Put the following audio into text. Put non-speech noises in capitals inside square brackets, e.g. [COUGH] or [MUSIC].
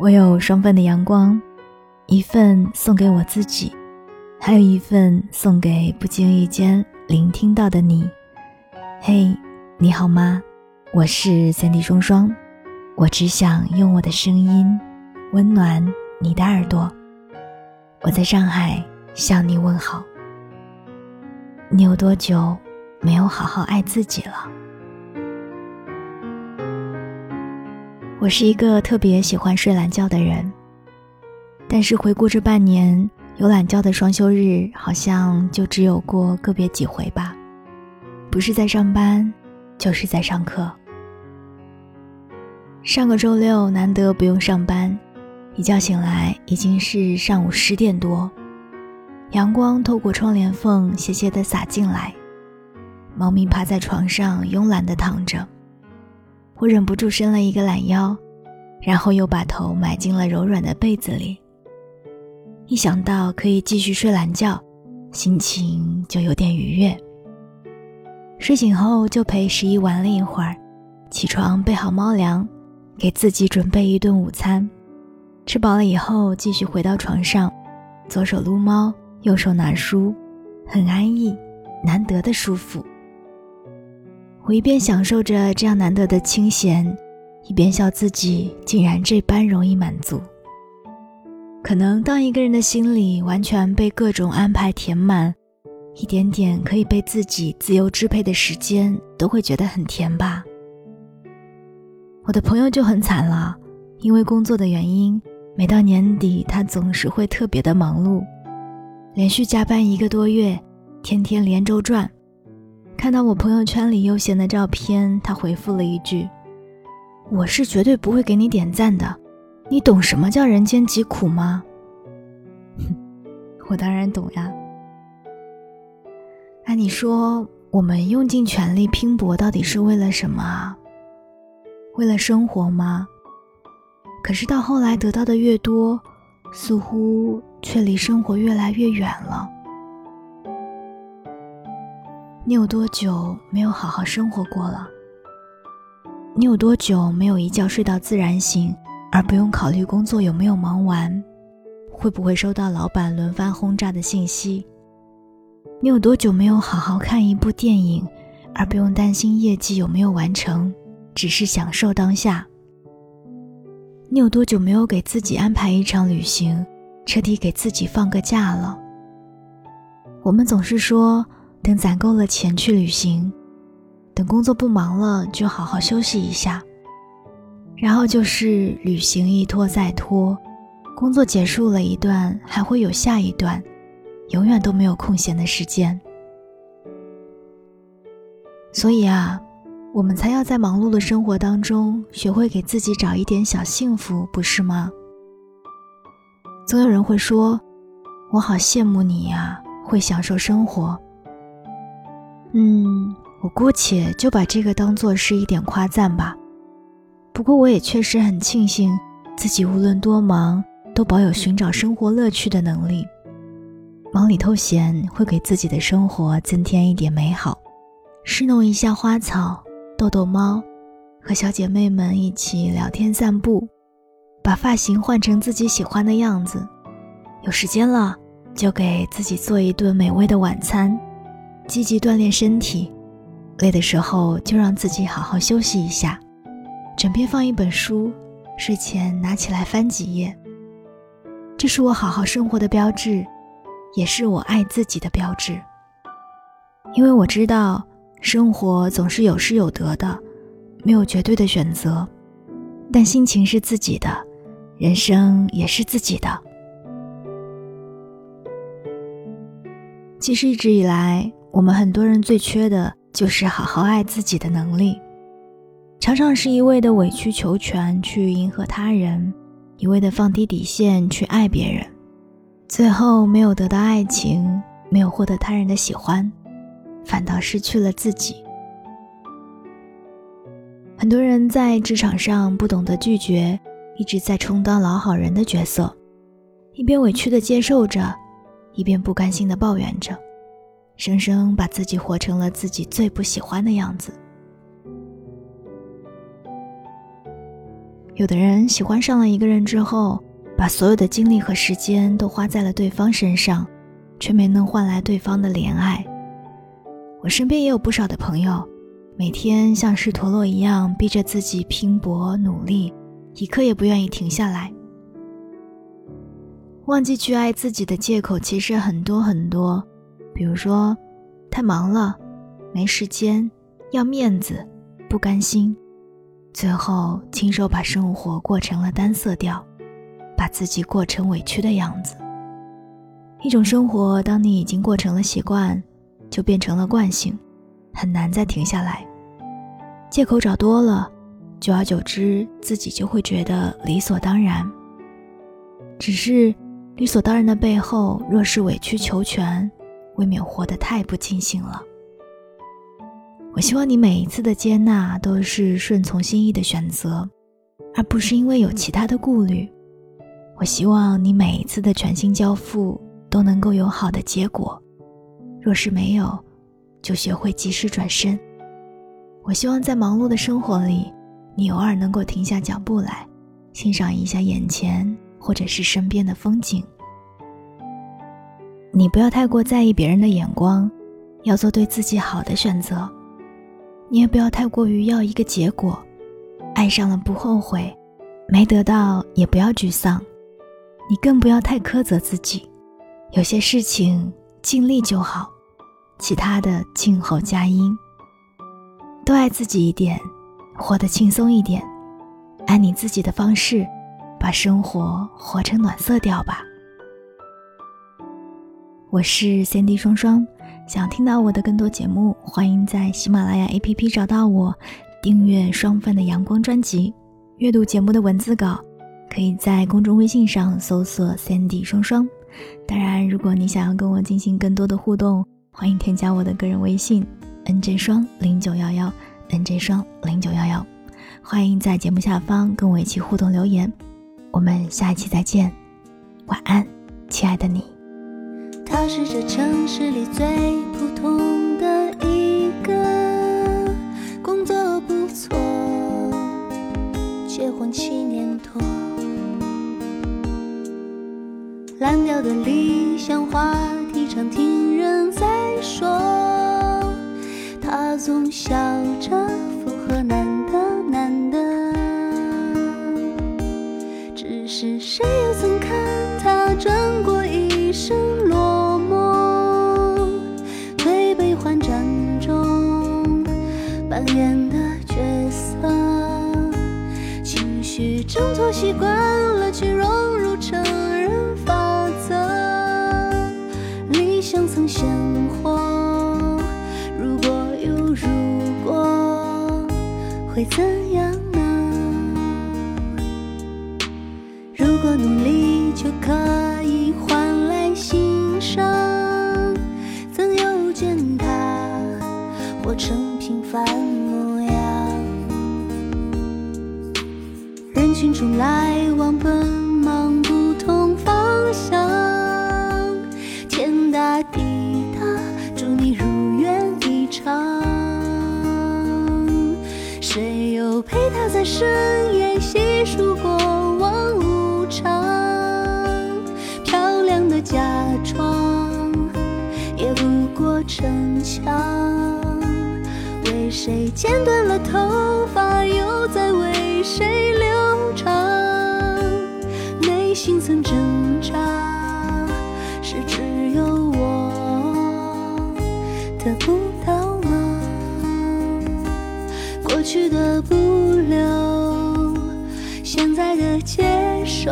我有双份的阳光，一份送给我自己，还有一份送给不经意间聆听到的你。嘿，你好吗？我是三 D 双双，我只想用我的声音温暖你的耳朵。我在上海向你问好。你有多久没有好好爱自己了？我是一个特别喜欢睡懒觉的人，但是回顾这半年有懒觉的双休日，好像就只有过个别几回吧。不是在上班，就是在上课。上个周六难得不用上班，一觉醒来已经是上午十点多，阳光透过窗帘缝斜斜的洒进来，猫咪趴在床上慵懒的躺着。我忍不住伸了一个懒腰，然后又把头埋进了柔软的被子里。一想到可以继续睡懒觉，心情就有点愉悦。睡醒后就陪十一玩了一会儿，起床备好猫粮，给自己准备一顿午餐。吃饱了以后，继续回到床上，左手撸猫，右手拿书，很安逸，难得的舒服。我一边享受着这样难得的清闲，一边笑自己竟然这般容易满足。可能当一个人的心里完全被各种安排填满，一点点可以被自己自由支配的时间，都会觉得很甜吧。我的朋友就很惨了，因为工作的原因，每到年底他总是会特别的忙碌，连续加班一个多月，天天连轴转。看到我朋友圈里悠闲的照片，他回复了一句：“我是绝对不会给你点赞的，你懂什么叫人间疾苦吗？”哼 [LAUGHS] 我当然懂呀。那你说，我们用尽全力拼搏，到底是为了什么啊？为了生活吗？可是到后来得到的越多，似乎却离生活越来越远了。你有多久没有好好生活过了？你有多久没有一觉睡到自然醒，而不用考虑工作有没有忙完，会不会收到老板轮番轰炸的信息？你有多久没有好好看一部电影，而不用担心业绩有没有完成，只是享受当下？你有多久没有给自己安排一场旅行，彻底给自己放个假了？我们总是说。等攒够了钱去旅行，等工作不忙了就好好休息一下，然后就是旅行一拖再拖，工作结束了一段还会有下一段，永远都没有空闲的时间。所以啊，我们才要在忙碌的生活当中学会给自己找一点小幸福，不是吗？总有人会说：“我好羡慕你呀，会享受生活。”嗯，我姑且就把这个当做是一点夸赞吧。不过我也确实很庆幸，自己无论多忙，都保有寻找生活乐趣的能力。忙里偷闲，会给自己的生活增添一点美好。侍弄一下花草，逗逗猫，和小姐妹们一起聊天散步，把发型换成自己喜欢的样子。有时间了，就给自己做一顿美味的晚餐。积极锻炼身体，累的时候就让自己好好休息一下。枕边放一本书，睡前拿起来翻几页。这是我好好生活的标志，也是我爱自己的标志。因为我知道，生活总是有失有得的，没有绝对的选择。但心情是自己的，人生也是自己的。其实一直以来。我们很多人最缺的就是好好爱自己的能力，常常是一味的委曲求全去迎合他人，一味的放低底线去爱别人，最后没有得到爱情，没有获得他人的喜欢，反倒失去了自己。很多人在职场上不懂得拒绝，一直在充当老好人的角色，一边委屈的接受着，一边不甘心的抱怨着。生生把自己活成了自己最不喜欢的样子。有的人喜欢上了一个人之后，把所有的精力和时间都花在了对方身上，却没能换来对方的怜爱。我身边也有不少的朋友，每天像是陀螺一样逼着自己拼搏努力，一刻也不愿意停下来。忘记去爱自己的借口其实很多很多，比如说，太忙了，没时间，要面子，不甘心。最后，亲手把生活过成了单色调，把自己过成委屈的样子。一种生活，当你已经过成了习惯，就变成了惯性，很难再停下来。借口找多了，久而久之，自己就会觉得理所当然。只是，理所当然的背后，若是委曲求全，未免活得太不尽兴了。我希望你每一次的接纳都是顺从心意的选择，而不是因为有其他的顾虑。我希望你每一次的全心交付都能够有好的结果，若是没有，就学会及时转身。我希望在忙碌的生活里，你偶尔能够停下脚步来，欣赏一下眼前或者是身边的风景。你不要太过在意别人的眼光，要做对自己好的选择。你也不要太过于要一个结果，爱上了不后悔，没得到也不要沮丧。你更不要太苛责自己，有些事情尽力就好，其他的静候佳音。多爱自己一点，活得轻松一点，按你自己的方式，把生活活成暖色调吧。我是 Cindy 双双。想听到我的更多节目，欢迎在喜马拉雅 APP 找到我，订阅双份的阳光专辑，阅读节目的文字稿，可以在公众微信上搜索 Sandy 双双。当然，如果你想要跟我进行更多的互动，欢迎添加我的个人微信 nj 双零九幺幺 nj 双零九幺幺，欢迎在节目下方跟我一起互动留言。我们下一期再见，晚安，亲爱的你。他是这城市里最普通的一个，工作不错，结婚七年多，烂掉的理想话题常听人在说，他总笑着附和难得难得，只是谁又曾看他转过演的角色，情绪挣脱习惯了，去融入成人法则。理想曾鲜活，如果有如果，会怎样呢？如果努力就可以换来欣赏，怎又见他活成？平凡模样，人群中来往奔忙不同方向，天大地大，祝你如愿以偿。谁又陪他在深夜细数过往无常？漂亮的假装，也不过逞强。谁剪断了头发，又在为谁留长？内心曾挣扎，是只有我得不到吗？过去的不留，现在的接受，